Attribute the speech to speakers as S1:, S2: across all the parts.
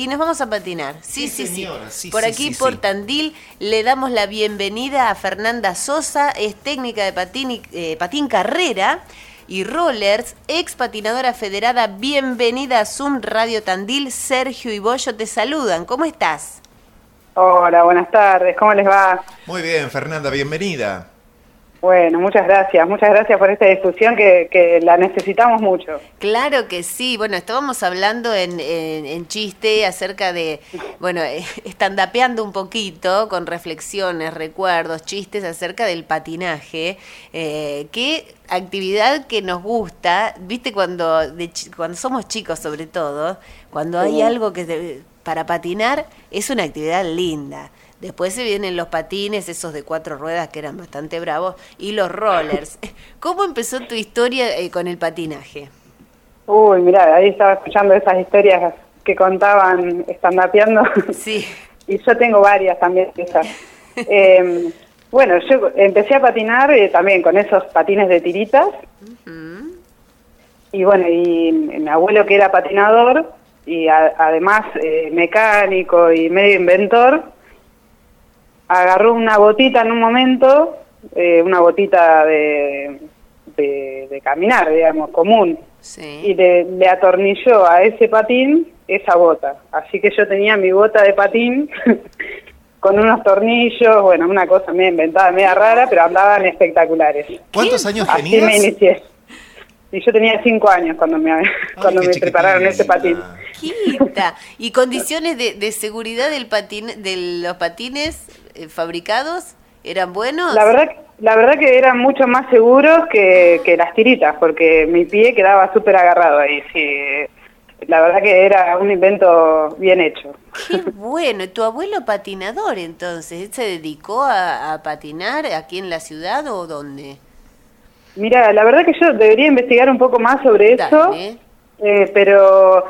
S1: y nos vamos a patinar. Sí, sí, sí.
S2: señora, sí,
S1: por
S2: sí,
S1: aquí,
S2: sí,
S1: por
S2: sí.
S1: Tandil, le damos la bienvenida a Fernanda Sosa, es técnica de patín, y- eh, patín carrera y rollers, ex patinadora federada. Bienvenida a Zoom Radio Tandil. Sergio y Bollo te saludan. ¿Cómo estás?
S3: Hola, buenas tardes, ¿cómo les va?
S2: Muy bien, Fernanda, bienvenida.
S3: Bueno, muchas gracias, muchas gracias por esta discusión que, que la necesitamos mucho.
S1: Claro que sí. Bueno, estábamos hablando en, en- en chiste acerca de, bueno, eh, estandapeando un poquito con reflexiones, recuerdos, chistes acerca del patinaje. Eh, qué actividad que nos gusta, viste, cuando, de cuando somos chicos sobre todo, cuando hay algo que para patinar es una actividad linda. Después se vienen los patines, esos de cuatro ruedas que eran bastante bravos, y los rollers. ¿Cómo empezó tu historia eh, con el patinaje?
S3: Uy, mirá, ahí estaba escuchando esas historias que contaban estandapeando.
S1: Sí.
S3: y yo tengo varias también esas. Eh, bueno, yo empecé a patinar eh, también con esos patines de tiritas. Y bueno, y mi abuelo que era patinador y a- además eh, mecánico y medio inventor, agarró una botita en un momento, eh, una botita de, de, de caminar, digamos, común, y le, le atornilló a ese patín esa bota. Así que yo tenía mi bota de patín con unos tornillos, bueno, una cosa media inventada, media rara, pero andaban espectaculares.
S2: ¿Cuántos años
S3: Así
S2: tenías?
S3: me inicié. Y yo tenía cinco años cuando me, cuando me prepararon ese patín.
S1: Quita. ¿Y condiciones de, de seguridad del patín, de los patines fabricados eran buenos?
S3: La verdad, la verdad que eran mucho más seguros que, que las tiritas, porque mi pie quedaba súper agarrado ahí. Sí. La verdad que era un invento bien hecho.
S1: Qué bueno. ¿Y ¿Tu abuelo patinador entonces? ¿Él se dedicó a, a patinar aquí en la ciudad o dónde?
S3: Mira, la verdad que yo debería investigar un poco más sobre eso,
S1: Dale.
S3: eh, pero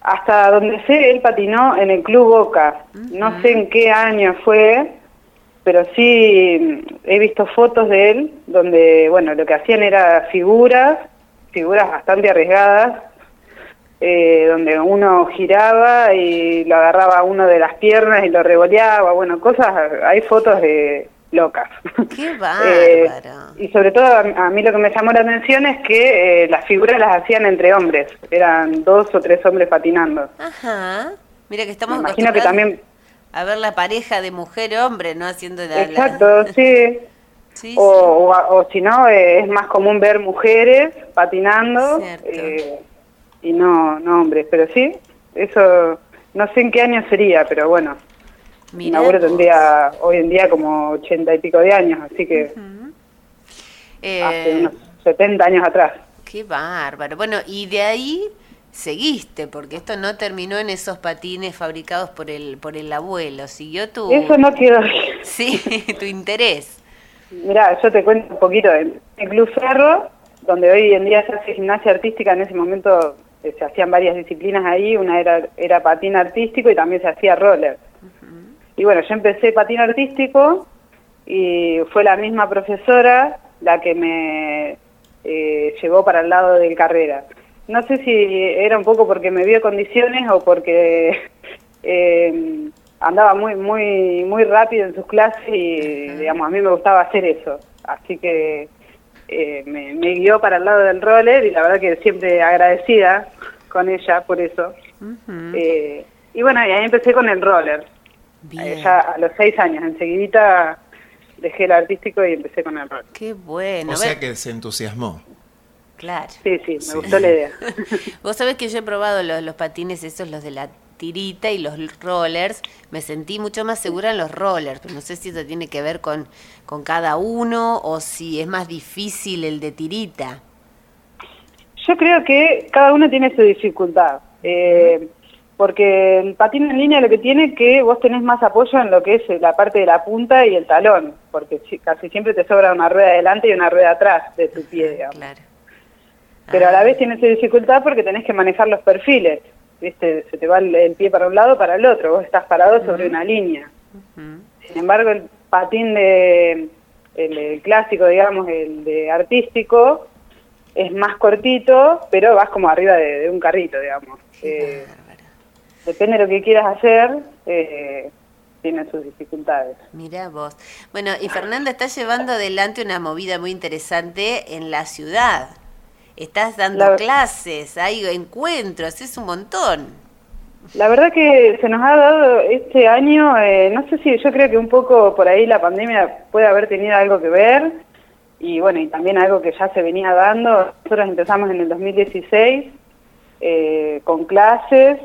S3: hasta donde sé, él patinó en el Club Boca. No sé en qué año fue, pero sí he visto fotos de él donde, bueno, lo que hacían era figuras, figuras bastante arriesgadas, eh, donde uno giraba y lo agarraba a uno de las piernas y lo revoleaba, bueno, cosas, hay fotos de locas.
S1: Qué
S3: Eh,
S1: bárbaro.
S3: y sobre todo a, a mí lo que me llamó la atención es que eh, las figuras las hacían entre hombres, eran dos o tres hombres patinando.
S1: Ajá. Mira que estamos
S3: Me imagino que también,
S1: a ver la pareja de mujer-hombre, ¿no? Haciendo la...
S3: exacto, sí.
S1: Sí,
S3: O, o, o si no, eh, es más común ver mujeres patinando y no, no hombres, pero sí, eso no sé en qué año sería, pero bueno. Mi
S1: Mirá
S3: abuelo tendría hoy en día como ochenta y pico de años, así que
S1: Eh,
S3: hace unos 70 años atrás.
S1: Qué bárbaro. Bueno, y de ahí seguiste, porque esto no terminó en esos patines fabricados por el por el abuelo. Siguió tu
S3: Eso no quedó
S1: sí, tu interés.
S3: Mira, yo te cuento un poquito. En el Club Ferro, donde hoy en día se hace gimnasia artística, en ese momento eh, se hacían varias disciplinas ahí. Una era, era patín artístico y también se hacía roller. Y bueno, yo empecé patín artístico y fue la misma profesora la que me eh, llevó para el lado del carrera. No sé si era un poco porque me vio condiciones o porque eh, andaba muy muy muy rápido en sus clases y digamos a mí me gustaba hacer eso. Así que eh, me, me guió para el lado del roller y la verdad que siempre agradecida con ella por eso. Y bueno, y ahí empecé con el roller.
S1: Bien.
S3: Eh, ya a los seis años, enseguidita dejé el artístico y empecé con el roller.
S1: Qué bueno.
S2: O sea que se entusiasmó.
S1: Claro.
S3: Sí, sí, me
S2: Sí.
S3: gustó la idea.
S1: Vos sabés que yo he probado los, los patines esos, los de la tirita y los rollers. Me sentí mucho más segura en los rollers, pero no sé si eso tiene que ver con, con cada uno o si es más difícil el de tirita.
S3: Yo creo que cada uno tiene su dificultad. Eh, porque el patín en línea lo que tiene es que vos tenés más apoyo en lo que es la parte de la punta y el talón, porque si- casi siempre te sobra una rueda adelante y una rueda atrás de tu pie, digamos.
S1: Claro.
S3: Pero a la
S1: Ah,
S3: vez tienes dificultad porque tenés que manejar los perfiles. ¿Viste? Se te va el, el pie para un lado para el otro. Vos estás parado sobre una línea. Sin embargo, el patín de el, el clásico, digamos, el de artístico, es más cortito, pero vas como arriba de, de un carrito, digamos. Eh. Depende de lo que quieras hacer, eh, tiene sus dificultades.
S1: Mira vos. Bueno, y Fernanda está llevando adelante una movida muy interesante en la ciudad. Estás dando
S3: La-
S1: clases, hay encuentros, es un montón.
S3: La verdad que se nos ha dado este año, eh, no sé si yo creo que un poco por ahí la pandemia puede haber tenido algo que ver y bueno, y también algo que ya se venía dando. Nosotros empezamos en el 2016 eh, con clases,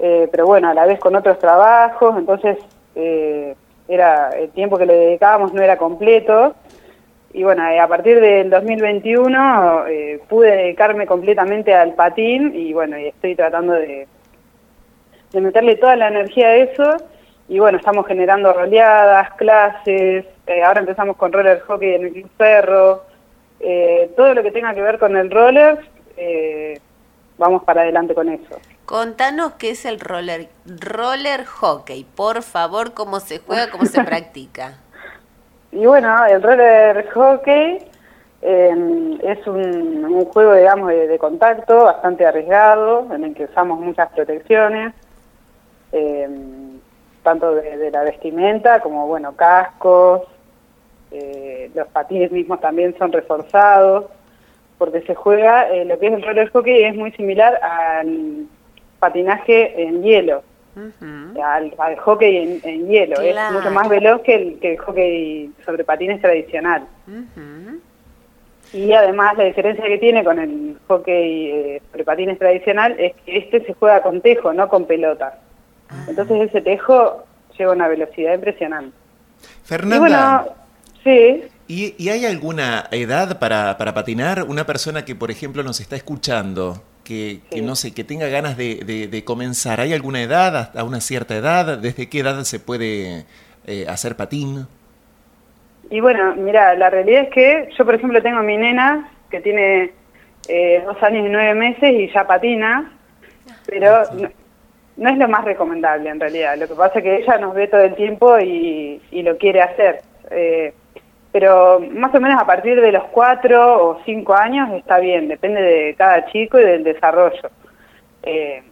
S3: eh, pero bueno, a la vez con otros trabajos, entonces eh, era el tiempo que le dedicábamos no era completo. Y bueno, eh, a partir del 2021 eh, pude dedicarme completamente al patín y bueno, y estoy tratando de, de meterle toda la energía a eso. Y bueno, estamos generando roleadas, clases, eh, ahora empezamos con roller hockey en el Club eh, todo lo que tenga que ver con el roller, eh, vamos para adelante con eso.
S1: Contanos qué es el roller, roller hockey, por favor, cómo se juega, cómo se practica.
S3: Y bueno, el roller hockey eh, es un, un juego, digamos, de, de contacto bastante arriesgado, en el que usamos muchas protecciones, eh, tanto de, de la vestimenta como, bueno, cascos, eh, los patines mismos también son reforzados, porque se juega, eh, lo que es el roller hockey es muy similar al patinaje en hielo al, al hockey en, en hielo.
S1: Claro.
S3: Es mucho más veloz que el, que el hockey sobre patines tradicional. Y además la diferencia que tiene con el hockey eh, sobre patines tradicional es que este se juega con tejo, no con pelota. Entonces ese tejo lleva una velocidad impresionante. Y
S2: Fernanda,
S3: bueno, sí,
S2: ¿y, y hay alguna edad para, para patinar? Una persona que, por ejemplo, nos está escuchando, que, que no sé, que tenga ganas de, de- de comenzar, ¿hay alguna edad, hasta una cierta edad? ¿Desde qué edad se puede eh, hacer patín?
S3: Y bueno, mira, la realidad es que yo, por ejemplo, tengo a mi nena que tiene eh, dos años y nueve meses y ya patina, pero no, no es lo más recomendable en realidad. Lo que pasa es que ella nos ve todo el tiempo y, y lo quiere hacer. Eh, pero más o menos a partir de los cuatro o cinco años está bien, depende de cada chico y del desarrollo. Eh,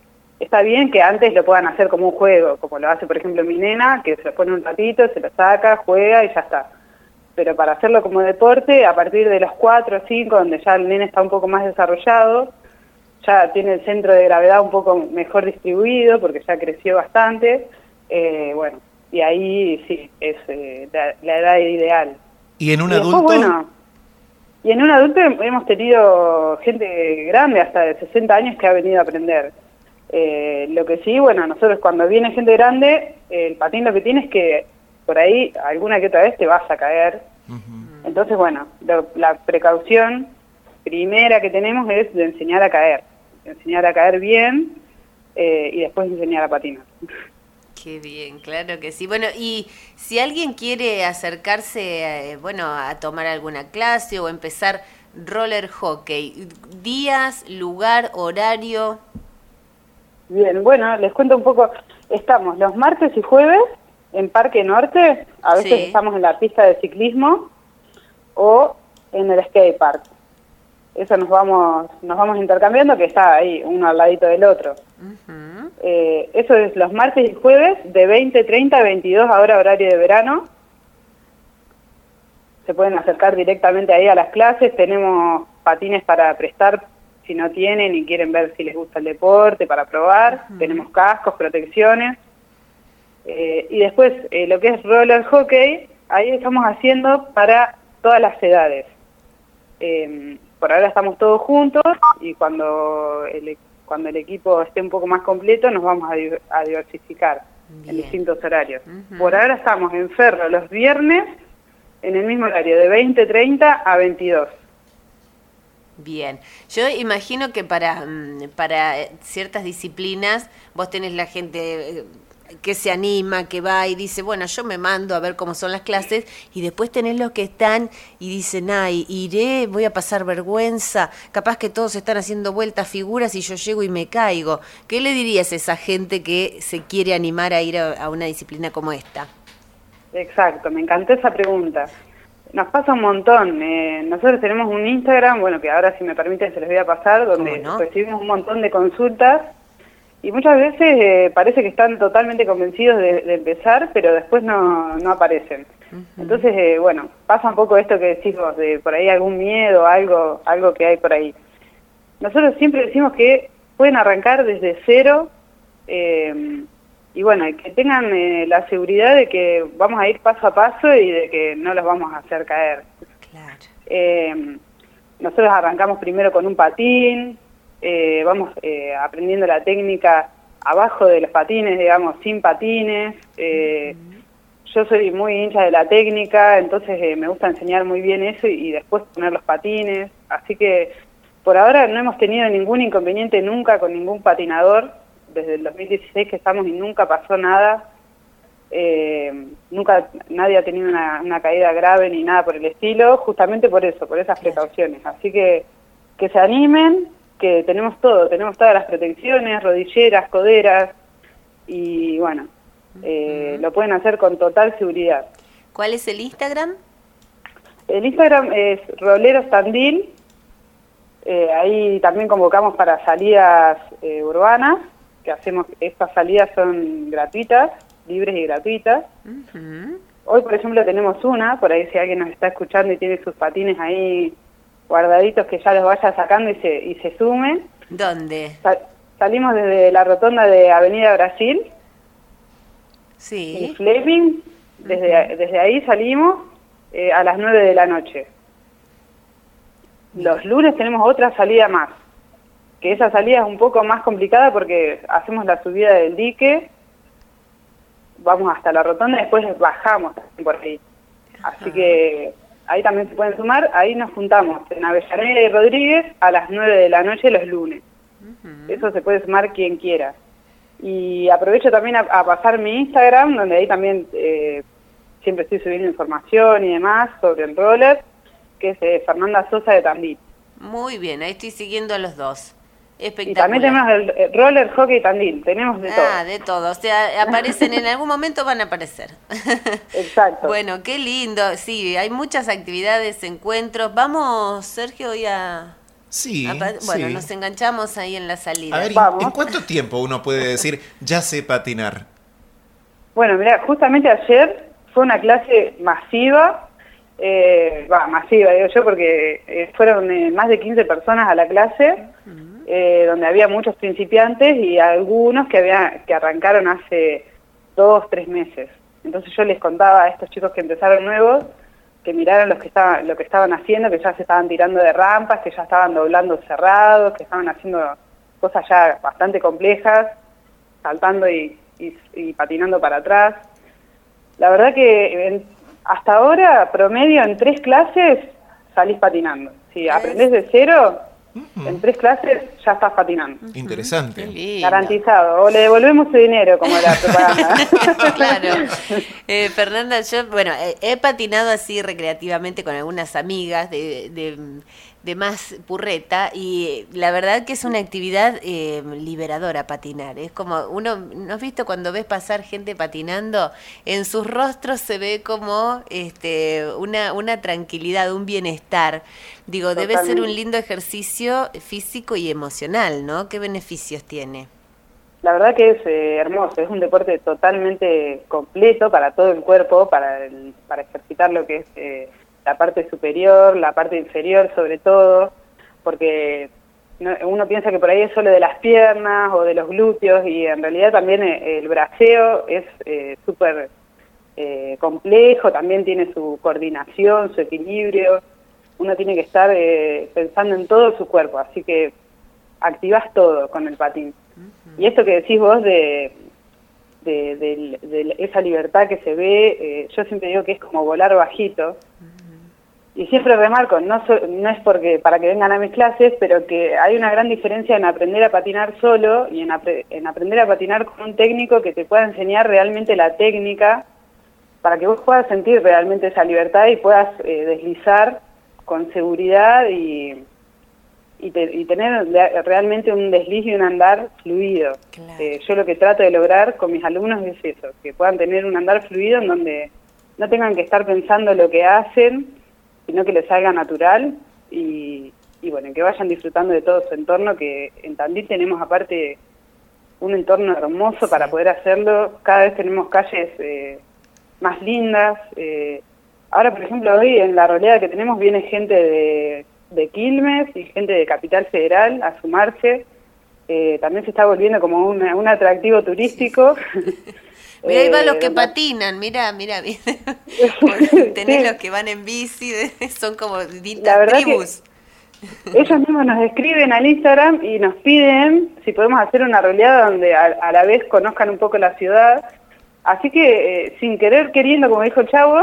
S3: está bien que antes lo puedan hacer como un juego, como lo hace por ejemplo mi nena, que se lo pone un ratito, se lo saca, juega y ya está. Pero para hacerlo como deporte, a partir de los 4 o 5, donde ya el nene está un poco más desarrollado, ya tiene el centro de gravedad un poco mejor distribuido, porque ya creció bastante, eh, bueno, y ahí sí, es eh, la edad ideal.
S2: ¿Y en un
S3: Y después,
S2: adulto?
S3: bueno, y en un adulto hemos tenido gente grande, hasta de 60 años, que ha venido a aprender. Eh, lo que sí, bueno, nosotros cuando viene gente grande, el patín lo que tiene es que por ahí alguna que otra vez te vas a caer. Entonces, bueno, lo- la precaución primera que tenemos es de enseñar a caer, de enseñar a caer bien eh, y después enseñar a patinar.
S1: Qué bien, claro que sí. Bueno, y si alguien quiere acercarse, eh, bueno, a tomar alguna clase o empezar roller hockey, días, lugar, horario.
S3: Bien, bueno, les cuento un poco. Estamos los martes y jueves en Parque Norte, a veces
S1: Sí.
S3: estamos en la pista de ciclismo o en el skate park. Eso nos vamos, nos vamos intercambiando, que está ahí, uno al ladito del otro. Eh, eso es los martes y jueves de 20.30 a 22 ahora horario de verano. Se pueden acercar directamente ahí a las clases. Tenemos patines para prestar si no tienen y quieren ver si les gusta el deporte, para probar. Tenemos cascos, protecciones. Eh, y después eh, lo que es roller hockey, ahí estamos haciendo para todas las edades. Eh, por ahora estamos todos juntos y cuando el, cuando el equipo esté un poco más completo nos vamos a, di- a diversificar en distintos horarios. Por ahora estamos en Ferro los viernes en el mismo horario, de 20.30 a 22.
S1: Bien, yo imagino que para, mm, para eh, ciertas disciplinas vos tenés la gente eh, que se anima, que va y dice, bueno, yo me mando a ver cómo son las clases y después tenés los que están y dicen, ay, iré, voy a pasar vergüenza, capaz que todos están haciendo vueltas figuras y yo llego y me caigo. ¿Qué le dirías a esa gente que se quiere animar a ir a, a una disciplina como esta?
S3: Exacto, me encantó esa pregunta. Nos pasa un montón. eh, nosotros tenemos un Instagram, bueno, que ahora si me permiten se les voy a pasar, donde
S1: ¿Cómo no?
S3: recibimos un montón de consultas y muchas veces eh, parece que están totalmente convencidos de, empezar, pero después no, no aparecen. Entonces, eh, bueno, pasa un poco esto que decís vos, de por ahí algún miedo, algo, algo que hay por ahí. Nosotros siempre decimos que pueden arrancar desde cero eh, y bueno, que tengan la seguridad de que vamos a ir paso a paso y de que no los vamos a hacer caer. nosotros arrancamos primero con un patín, eh, vamos eh, aprendiendo la técnica abajo de los patines, digamos, sin patines. Eh, yo soy muy hincha de la técnica, entonces me gusta enseñar muy bien eso y, después poner los patines. Así que por ahora no hemos tenido ningún inconveniente nunca con ningún patinador. Desde el 2016 que estamos y nunca pasó nada. nunca nadie ha tenido una, una, caída grave ni nada por el estilo, justamente por eso, por esas precauciones. Así que que se animen, que tenemos todo, tenemos todas las protecciones, rodilleras, coderas, y bueno, eh, lo pueden hacer con total seguridad.
S1: ¿Cuál es el Instagram?
S3: El Instagram es Roleros Tandil, eh, ahí también convocamos para salidas eh, urbanas, que hacemos, estas salidas son gratuitas, libres y gratuitas. Hoy, por ejemplo, tenemos una, por ahí si alguien nos está escuchando y tiene sus patines ahí guardaditos que ya los vaya sacando y se, y se sume.
S1: ¿Dónde?
S3: salimos desde la rotonda de Avenida Brasil.
S1: Sí.
S3: En Fleming. Desde, desde ahí salimos eh, a las 9 de la noche. Los lunes tenemos otra salida más. Que esa salida es un poco más complicada porque hacemos la subida del dique, vamos hasta la rotonda y después bajamos por ahí. Así que ahí también se pueden sumar, ahí nos juntamos en Avellaneda y Rodríguez a las 9 de la noche los lunes. Eso se puede sumar quien quiera. Y aprovecho también a, pasar mi Instagram, donde ahí también eh, siempre estoy subiendo información y demás sobre el roller, que es eh, Fernanda Sosa de Tandil.
S1: Muy bien, ahí estoy siguiendo a los dos.
S3: Y también tenemos el, roller hockey tandil, tenemos de todo.
S1: Ah, de todo. O sea, aparecen en algún momento van a aparecer.
S3: Exacto.
S1: bueno, qué lindo. Sí, hay muchas actividades, encuentros. Vamos, Sergio, hoy a...
S2: Sí.
S1: bueno, nos enganchamos ahí en la salida.
S2: A ver, ¿en cuánto tiempo uno puede decir, ya sé patinar?
S3: Bueno, mira, justamente ayer fue una clase masiva, eh, va, masiva digo yo, porque eh, fueron eh, más de 15 personas a la clase. Eh, donde había muchos principiantes y algunos que, había, que arrancaron hace dos, tres meses. Entonces yo les contaba a estos chicos que empezaron nuevos que miraron los que estaban, lo que estaban haciendo, que ya se estaban tirando de rampas, que ya estaban doblando cerrados, que estaban haciendo cosas ya bastante complejas, saltando y, patinando para atrás. La verdad que hasta ahora, promedio en tres clases, salís patinando. Si aprendés de cero, en tres clases ya estás patinando.
S2: Interesante.
S3: Garantizado. O le devolvemos su dinero, como la propaganda.
S1: claro. Eh, Fernanda, yo, bueno, he patinado así recreativamente con algunas amigas de, de más purreta y la verdad que es una actividad eh, liberadora patinar. Es como uno, ¿no has visto cuando ves pasar gente patinando? En sus rostros se ve como este, una, una tranquilidad, un bienestar. Digo, debe ser un lindo ejercicio físico y emocional, ¿no? ¿Qué beneficios tiene?
S3: La verdad que es eh, hermoso, es un deporte totalmente completo para todo el cuerpo, para, para ejercitar lo que es... Eh, la parte superior, la parte inferior sobre todo, porque uno piensa que por ahí es solo de las piernas o de los glúteos y en realidad también eh, el braceo es eh, súper eh, complejo, también tiene su coordinación, su equilibrio, uno tiene que estar pensando en todo su cuerpo, así que activas todo con el patín. Y esto que decís vos de, de, esa libertad que se ve, yo siempre digo que es como volar bajito, y siempre remarco, no, no es porque para que vengan a mis clases, pero que hay una gran diferencia en aprender a patinar solo y en, en aprender a patinar con un técnico que te pueda enseñar realmente la técnica para que vos puedas sentir realmente esa libertad y puedas eh, deslizar con seguridad y, y, tener realmente un desliz y un andar fluido. Eh, yo lo que trato de lograr con mis alumnos es eso, que puedan tener un andar fluido en donde no tengan que estar pensando lo que hacen, sino que les salga natural y, bueno, que vayan disfrutando de todo su entorno, que en Tandil tenemos aparte un entorno hermoso para poder hacerlo. Cada vez tenemos calles eh, más lindas. Eh, ahora, por ejemplo, hoy en la roleada que tenemos viene gente de, de Quilmes y gente de Capital Federal a sumarse. Eh, también se está volviendo como un, un atractivo turístico.
S1: Mira, ahí van los que patinan, mira, mira. Tenés
S3: Sí.
S1: los que van en bici, son como distintas tribus.
S3: Ellos mismos nos escriben al Instagram y nos piden si podemos hacer una roleada donde a, a la vez conozcan un poco la ciudad. Así que, eh, sin querer, queriendo, como dijo el Chavo,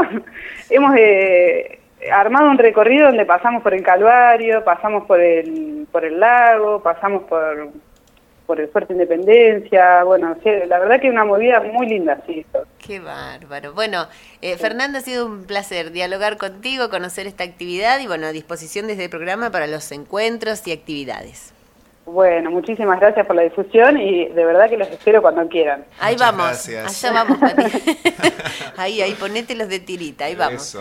S3: hemos eh, armado un recorrido donde pasamos por el Calvario, pasamos por el, por el lago, pasamos por, por el Fuerte Independencia. Bueno, sí, la verdad que es una movida muy linda, sí.
S1: Qué bárbaro. Bueno, eh, Fernanda, ha sido un placer dialogar contigo, conocer esta actividad y bueno, a disposición desde el programa para los encuentros y actividades.
S3: Bueno, muchísimas gracias por la difusión y de verdad que los espero cuando quieran.
S1: Ahí
S2: Muchas
S1: vamos,
S2: gracias.
S1: allá vamos, Pati. ahí, ahí, ponete los de tirita, ahí vamos.
S2: Eso.